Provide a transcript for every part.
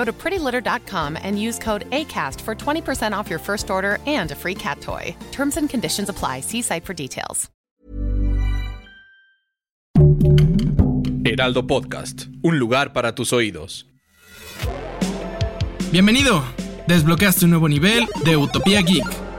Go to prettylitter.com and use code ACAST for 20% off your first order and a free cat toy. Terms and conditions apply. See site for details. Heraldo Podcast, un lugar para tus oídos. Bienvenido. Desbloqueaste un nuevo nivel de Utopía Geek.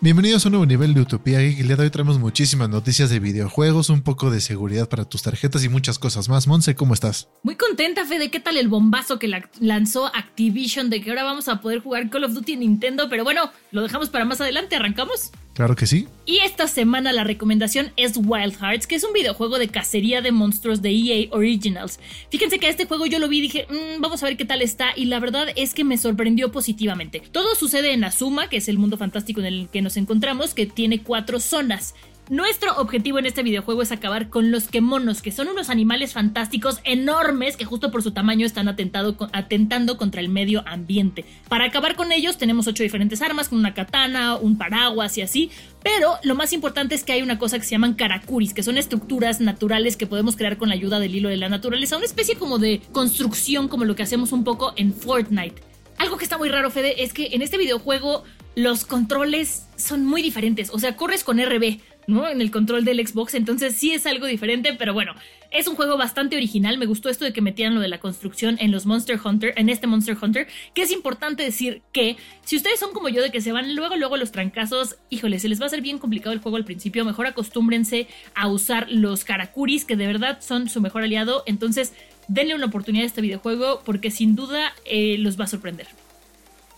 Bienvenidos a un nuevo nivel de Utopía Geek. Hoy traemos muchísimas noticias de videojuegos, un poco de seguridad para tus tarjetas y muchas cosas más. Monse, ¿cómo estás? Muy contenta, Fede. ¿Qué tal el bombazo que lanzó Activision de que ahora vamos a poder jugar Call of Duty en Nintendo? Pero bueno, lo dejamos para más adelante. ¿Arrancamos? Claro que sí. Y esta semana la recomendación es Wild Hearts, que es un videojuego de cacería de monstruos de EA Originals. Fíjense que a este juego yo lo vi y dije, mm, vamos a ver qué tal está, y la verdad es que me sorprendió positivamente. Todo sucede en Azuma, que es el mundo fantástico en el que nos encontramos, que tiene cuatro zonas. Nuestro objetivo en este videojuego es acabar con los kemonos, que son unos animales fantásticos enormes que justo por su tamaño están atentando contra el medio ambiente. Para acabar con ellos tenemos ocho diferentes armas, con una katana, un paraguas y así, pero lo más importante es que hay una cosa que se llaman karakuris, que son estructuras naturales que podemos crear con la ayuda del hilo de la naturaleza, una especie como de construcción como lo que hacemos un poco en Fortnite. Algo que está muy raro, Fede, es que en este videojuego los controles son muy diferentes. O sea, corres con RB, ¿no? En el control del Xbox, entonces sí es algo diferente, pero bueno, es un juego bastante original. Me gustó esto de que metieran lo de la construcción en los Monster Hunter, en este Monster Hunter, que es importante decir que si ustedes son como yo de que se van luego, luego los trancazos, híjole, se les va a hacer bien complicado el juego al principio. Mejor acostúmbrense a usar los Karakuris, que de verdad son su mejor aliado. Entonces, denle una oportunidad a este videojuego porque sin duda eh, los va a sorprender.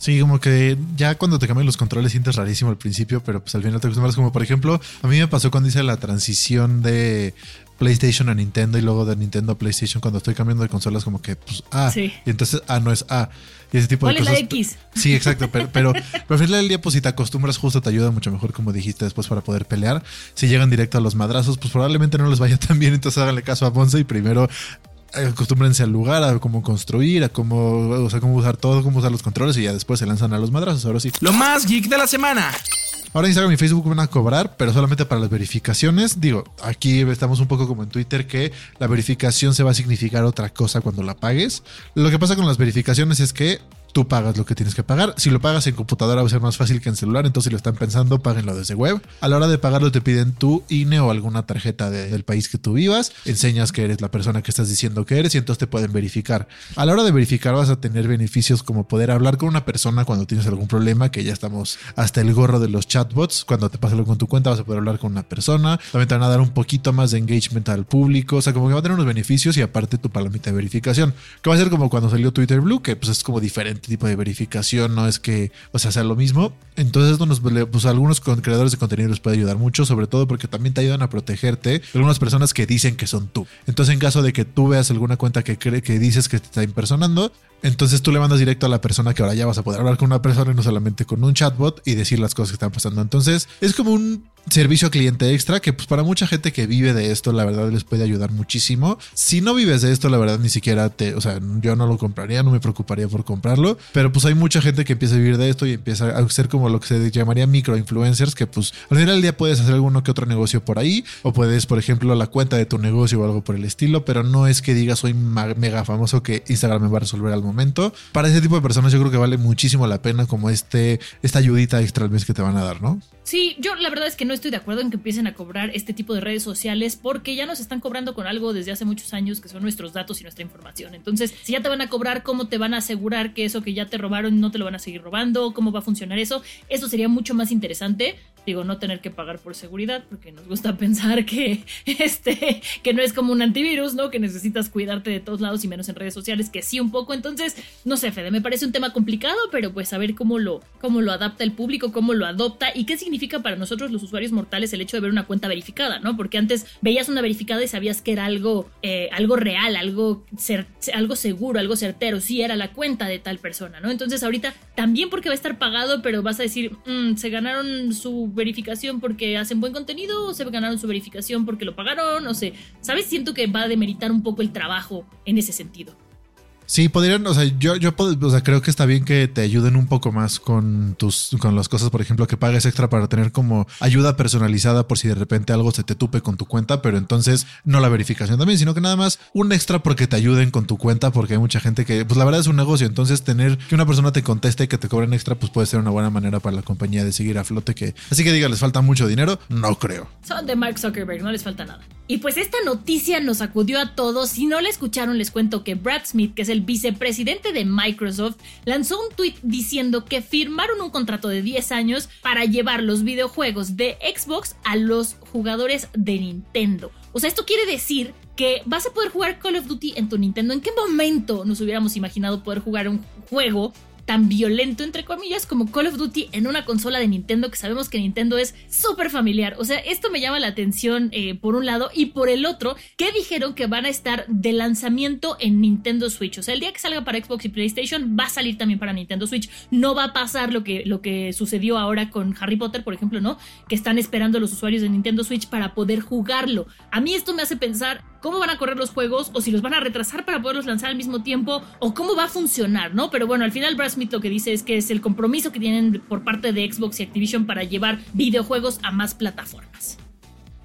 Sí, como que ya cuando te cambian los controles sientes rarísimo al principio, pero pues al final te acostumbras. Como por ejemplo, a mí me pasó cuando hice la transición de PlayStation a Nintendo y luego de Nintendo a PlayStation cuando estoy cambiando de consolas como que pues A y entonces A no es A y ese tipo de cosas. la X? Sí, exacto, pero, pero, al final del día pues si te acostumbras justo te ayuda mucho mejor como dijiste después para poder pelear. Si llegan directo a los madrazos pues probablemente no les vaya tan bien, entonces háganle caso a Bonze y primero acostúmbrense al lugar, a cómo construir, a cómo, o sea, cómo usar todo, cómo usar los controles y ya después se lanzan a los madrazos. Ahora sí. Lo más geek de la semana. Ahora Instagram y Facebook van a cobrar, pero solamente para las verificaciones. Digo, aquí estamos un poco como en Twitter que la verificación se va a significar otra cosa cuando la pagues. Lo que pasa con las verificaciones es que tú pagas lo que tienes que pagar. Si lo pagas en computadora va a ser más fácil que en celular, entonces si lo están pensando, páguenlo desde web. A la hora de pagarlo te piden tu INE o alguna tarjeta del país que tú vivas, enseñas que eres la persona que estás diciendo que eres y entonces te pueden verificar. A la hora de verificar vas a tener beneficios como poder hablar con una persona cuando tienes algún problema, que ya estamos hasta el gorro de los chatbots. Cuando te pasa algo con tu cuenta vas a poder hablar con una persona. También te van a dar un poquito más de engagement al público, o sea, como que va a tener unos beneficios y aparte tu palomita de verificación, que va a ser como cuando salió Twitter Blue, que pues es como diferente tipo de verificación, no es que, o sea, sea lo mismo. Entonces, nos, pues algunos creadores de contenido les puede ayudar mucho, sobre todo porque también te ayudan a protegerte de algunas personas que dicen que son tú. Entonces, en caso de que tú veas alguna cuenta que cree que dices que te está impersonando, Entonces tú le mandas directo a la persona que ahora ya vas a poder hablar con una persona y no solamente con un chatbot y decir las cosas que están pasando. Entonces es como un servicio a cliente extra que pues para mucha gente que vive de esto la verdad les puede ayudar muchísimo. Si no vives de esto la verdad ni siquiera te, o sea, yo no lo compraría, no me preocuparía por comprarlo, pero pues hay mucha gente que empieza a vivir de esto y empieza a ser como lo que se llamaría microinfluencers que pues al final del día puedes hacer alguno que otro negocio por ahí o puedes por ejemplo la cuenta de tu negocio o algo por el estilo, pero no es que digas soy mega famoso que Instagram me va a resolver al momento. Para ese tipo de personas yo creo que vale muchísimo la pena como este esta ayudita extra al mes que te van a dar, ¿no? Sí, yo la verdad es que no estoy de acuerdo en que empiecen a cobrar este tipo de redes sociales porque ya nos están cobrando con algo desde hace muchos años que son nuestros datos y nuestra información. Entonces, si ya te van a cobrar, ¿cómo te van a asegurar que eso que ya te robaron no te lo van a seguir robando? ¿Cómo va a funcionar eso? Eso sería mucho más interesante. Digo, no tener que pagar por seguridad, porque nos gusta pensar que, este, que no es como un antivirus, ¿no? Que necesitas cuidarte de todos lados y menos en redes sociales, que sí un poco. Entonces, no sé, Fede, me parece un tema complicado, pero pues a ver cómo lo, cómo lo adapta el público, cómo lo adopta y qué significa para nosotros los usuarios mortales el hecho de ver una cuenta verificada, ¿no? Porque antes veías una verificada y sabías que era algo, eh, algo real, algo, algo seguro, algo certero, sí era la cuenta de tal persona, ¿no? Entonces ahorita también porque va a estar pagado, pero vas a decir, mm, se ganaron su verificación porque hacen buen contenido o se ganaron su verificación porque lo pagaron, no sé, ¿sabes? Siento que va a demeritar un poco el trabajo en ese sentido. Sí, podrían, o sea, yo, yo o sea, creo que está bien que te ayuden un poco más con tus, con las cosas, por ejemplo, que pagues extra para tener como ayuda personalizada por si de repente algo se te tupe con tu cuenta, pero entonces no la verificación también, sino que nada más un extra porque te ayuden con tu cuenta, porque hay mucha gente que, pues la verdad es un negocio, entonces tener que una persona te conteste y que te cobren extra, pues puede ser una buena manera para la compañía de seguir a flote, que así que diga, les falta mucho dinero, no creo. Son de Mark Zuckerberg, no les falta nada. Y pues esta noticia nos acudió a todos. Si no la escucharon, les cuento que Brad Smith, que es el vicepresidente de Microsoft, lanzó un tweet diciendo que firmaron un contrato de 10 años para llevar los videojuegos de Xbox a los jugadores de Nintendo. O sea, esto quiere decir que vas a poder jugar Call of Duty en tu Nintendo. ¿En qué momento nos hubiéramos imaginado poder jugar un juego tan violento, entre comillas, como Call of Duty en una consola de Nintendo, que sabemos que Nintendo es súper familiar. O sea, esto me llama la atención eh, por un lado y por el otro, que dijeron que van a estar de lanzamiento en Nintendo Switch. O sea, el día que salga para Xbox y PlayStation, va a salir también para Nintendo Switch. No va a pasar lo que, lo que sucedió ahora con Harry Potter, por ejemplo, ¿no? Que están esperando los usuarios de Nintendo Switch para poder jugarlo. A mí esto me hace pensar cómo van a correr los juegos o si los van a retrasar para poderlos lanzar al mismo tiempo o cómo va a funcionar, ¿no? Pero bueno, al final Brad Smith lo que dice es que es el compromiso que tienen por parte de Xbox y Activision para llevar videojuegos a más plataformas.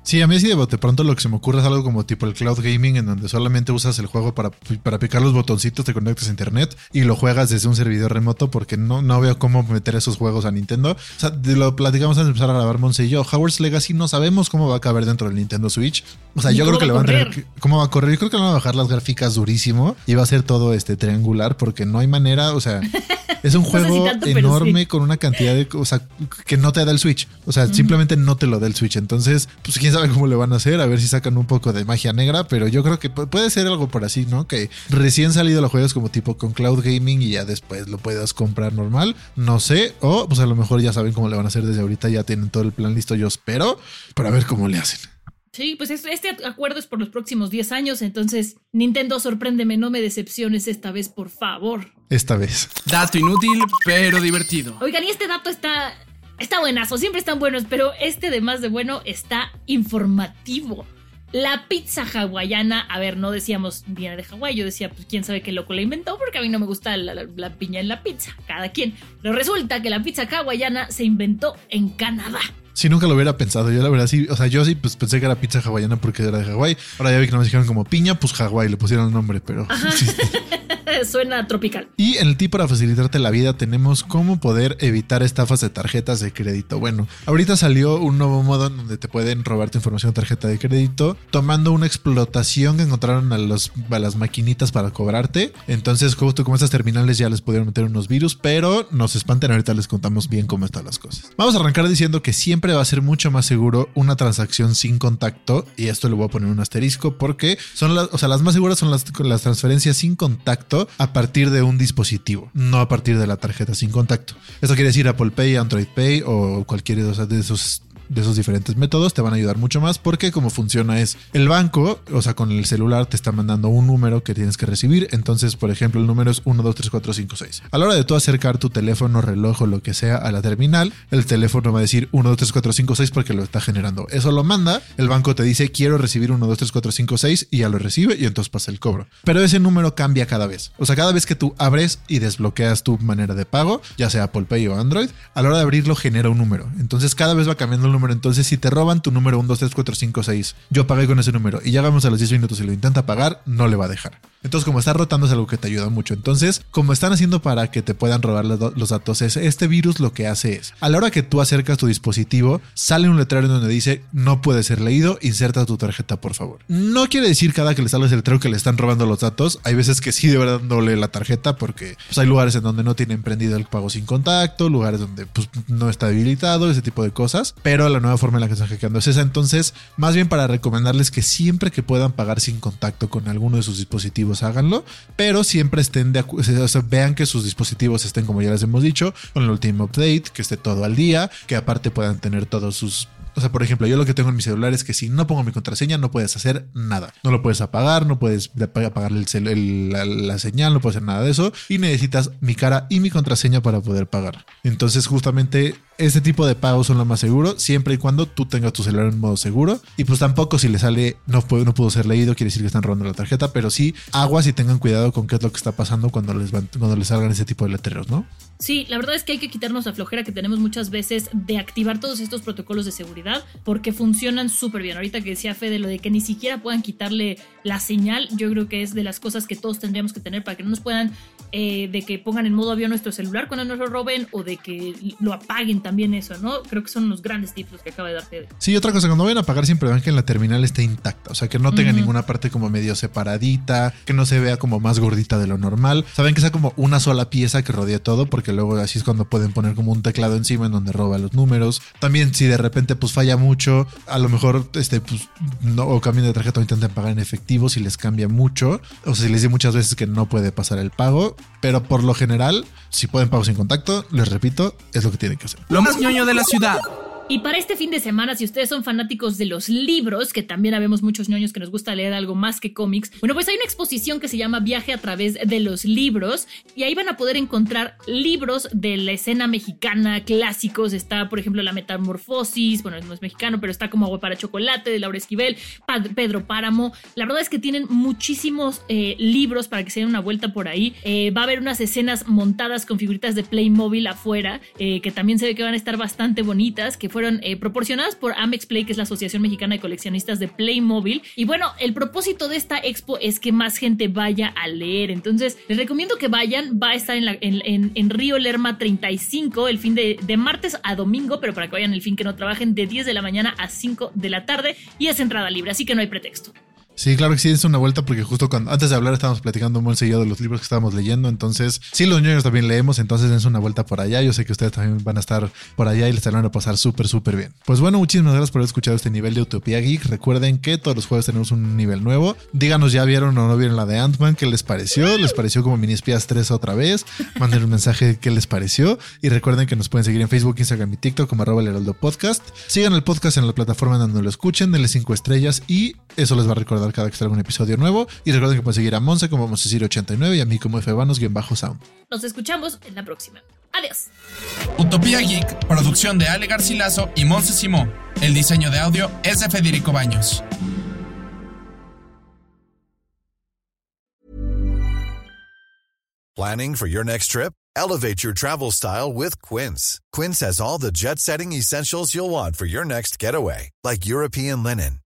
Sí, a mí sí de bote pronto lo que se me ocurre es algo como tipo el cloud gaming en donde solamente usas el juego para, para picar los botoncitos, te conectas a internet y lo juegas desde un servidor remoto porque no, no veo cómo meter esos juegos a Nintendo. O sea, lo platicamos antes de empezar a grabar Monse y yo. Howard's Legacy no sabemos cómo va a caber dentro del Nintendo Switch. O sea, yo creo que le van a tener cómo va a correr. Yo creo que le van a bajar las gráficas durísimo y va a ser todo este triangular porque no hay manera, o sea, es un juego enorme con una cantidad de, sea, que no te da el Switch. O sea, simplemente no te lo da el Switch. Entonces, pues quién sabe cómo le van a hacer, a ver si sacan un poco de magia negra, pero yo creo que puede ser algo por así, ¿no? Que recién salido los juegos como tipo con cloud gaming y ya después lo puedas comprar normal, no sé, o pues a lo mejor ya saben cómo le van a hacer desde ahorita, ya tienen todo el plan listo, yo espero, para ver cómo le hacen. Sí, pues este acuerdo es por los próximos 10 años, entonces Nintendo sorpréndeme, no me decepciones esta vez, por favor. Esta vez. Dato inútil, pero divertido. Oigan, y este dato está Está buenazo, siempre están buenos, pero este de más de bueno está informativo. La pizza hawaiana, a ver, no decíamos viene de Hawái, yo decía, pues quién sabe qué loco la inventó, porque a mí no me gusta la, piña en la pizza, cada quien. Pero resulta que la pizza hawaiana se inventó en Canadá. Si nunca lo hubiera pensado. Yo la verdad sí, o sea, yo sí pues pensé que era pizza hawaiana porque era de Hawái. Ahora ya vi que no me dijeron como piña, pues Hawái, le pusieron el nombre, pero... Suena tropical. Y en el tip para facilitarte la vida tenemos cómo poder evitar estafas de tarjetas de crédito. Bueno, ahorita salió un nuevo modo en donde te pueden robar tu información de tarjeta de crédito tomando una explotación que encontraron a, los, a las maquinitas para cobrarte. Entonces, justo como estas terminales ya les pudieron meter unos virus, pero no se espanten, ahorita les contamos bien cómo están las cosas. Vamos a arrancar diciendo que siempre va a ser mucho más seguro una transacción sin contacto y esto le voy a poner un asterisco porque son las, o sea, las más seguras son las, las transferencias sin contacto a partir de un dispositivo, no a partir de la tarjeta sin contacto. Esto quiere decir Apple Pay, Android Pay o cualquier de esos de esos diferentes métodos te van a ayudar mucho más porque como funciona es el banco, o sea, con el celular te está mandando un número que tienes que recibir. Entonces, por ejemplo, el número es 1, 2, 3, 4, 5, 6. A la hora de tú acercar tu teléfono, reloj o lo que sea a la terminal, el teléfono va a decir 1, 2, 3, 4, 5, 6 porque lo está generando. Eso lo manda, el banco te dice quiero recibir 1, 2, 3, 4, 5, 6 y ya lo recibe y entonces pasa el cobro. Pero ese número cambia cada vez. O sea, cada vez que tú abres y desbloqueas tu manera de pago, ya sea Apple Pay o Android, a la hora de abrirlo genera un número. Entonces cada vez va cambiando el número. Entonces si te roban tu número 1, 2, 3, 4, 5, 6, yo pagué con ese número y ya vamos a los 10 minutos y lo intenta pagar, no le va a dejar. Entonces, como está rotando es algo que te ayuda mucho. Entonces, como están haciendo para que te puedan robar los datos, es este virus lo que hace es, a la hora que tú acercas tu dispositivo, sale un letrero donde dice no puede ser leído, inserta tu tarjeta, por favor. No quiere decir cada que le sale ese letrero que le están robando los datos. Hay veces que sí de verdad no lee la tarjeta porque pues, hay lugares en donde no tienen prendido el pago sin contacto, lugares donde pues, no está habilitado, ese tipo de cosas. Pero la nueva forma en la que están hackeando es esa. Entonces, más bien para recomendarles que siempre que puedan pagar sin contacto con alguno de sus dispositivos, háganlo, pero siempre estén de o sea, vean que sus dispositivos estén, como ya les hemos dicho, con el último update, que esté todo al día, que aparte puedan tener todos sus o sea, por ejemplo, yo lo que tengo en mi celular es que si no pongo mi contraseña no puedes hacer nada. No lo puedes apagar, no puedes apagar el la, señal, no puedes hacer nada de eso. Y necesitas mi cara y mi contraseña para poder pagar. Entonces, justamente este tipo de pagos son lo más seguro, siempre y cuando tú tengas tu celular en modo seguro. Y pues tampoco si le sale no, puede, no pudo ser leído, quiere decir que están robando la tarjeta, pero sí aguas y tengan cuidado con qué es lo que está pasando cuando les, van, cuando les salgan ese tipo de letreros, ¿no? Sí, la verdad es que hay que quitarnos la flojera que tenemos muchas veces de activar todos estos protocolos de seguridad porque funcionan súper bien. Ahorita que decía Fede lo de que ni siquiera puedan quitarle la señal, yo creo que es de las cosas que todos tendríamos que tener para que no nos puedan, eh, de que pongan en modo avión nuestro celular cuando nos lo roben o de que lo apaguen también eso, ¿no? Creo que son los grandes tips los que acaba de dar Fede. Sí, otra cosa, cuando vayan a pagar siempre vean que la terminal esté intacta, o sea, que no tenga ninguna parte como medio separadita, que no se vea como más gordita de lo normal. Saben que sea como una sola pieza que rodea todo porque luego así es cuando pueden poner como un teclado encima en donde roba los números. También si de repente pues falla mucho, a lo mejor este pues no o cambian de tarjeta o intenten pagar en efectivo si les cambia mucho, o si les dice muchas veces que no puede pasar el pago, pero por lo general, si pueden pago sin contacto, les repito, es lo que tienen que hacer. Lo más ñoño de la ciudad. Y para este fin de semana, si ustedes son fanáticos de los libros, que también habemos muchos ñoños que nos gusta leer algo más que cómics, bueno, pues hay una exposición que se llama Viaje a través de los libros y ahí van a poder encontrar libros de la escena mexicana clásicos. Está, por ejemplo, La Metamorfosis, bueno, no es mexicano, pero está como Agua para Chocolate de Laura Esquivel, Pedro Páramo. La verdad es que tienen muchísimos eh, libros para que se den una vuelta por ahí. Eh, va a haber unas escenas montadas con figuritas de Playmobil afuera, eh, que también se ve que van a estar bastante bonitas, que fueron eh, proporcionadas por Amex Play, que es la Asociación Mexicana de Coleccionistas de Playmobil. Y bueno, el propósito de esta expo es que más gente vaya a leer. Entonces, les recomiendo que vayan. Va a estar en, en, Río Lerma 35 el fin de, de, martes a domingo, pero para que vayan el fin que no trabajen de 10 de la mañana a 5 de la tarde y es entrada libre, así que no hay pretexto. Sí, claro que sí, es una vuelta porque justo cuando antes de hablar estábamos platicando muy seguido de los libros que estábamos leyendo, entonces sí los niños también leemos, entonces es una vuelta por allá, yo sé que ustedes también van a estar por allá y les van a pasar súper súper bien. Pues bueno, muchísimas gracias por haber escuchado este nivel de Utopía Geek, recuerden que todos los jueves tenemos un nivel nuevo, díganos ya vieron o no vieron la de Ant-Man, qué les pareció, les pareció como Mini Espías 3 otra vez, manden un mensaje qué les pareció y recuerden que nos pueden seguir en Facebook, Instagram y TikTok como arroba el sigan el podcast en la plataforma donde lo escuchen, denle 5 estrellas y eso les va a recordar cada que salga un episodio nuevo. Y recuerden que pueden seguir a Monse como Vamos a decir 89 y a mí como Fbanos-Sound. Nos escuchamos en la próxima. Adiós. Utopía Geek, producción de Ale Garcilaso y Monse Simó. El diseño de audio es de Federico Baños. Planning for your next trip? Elevate your travel style with Quince. Quince has all the jet setting essentials you'll want for your next getaway, like European linen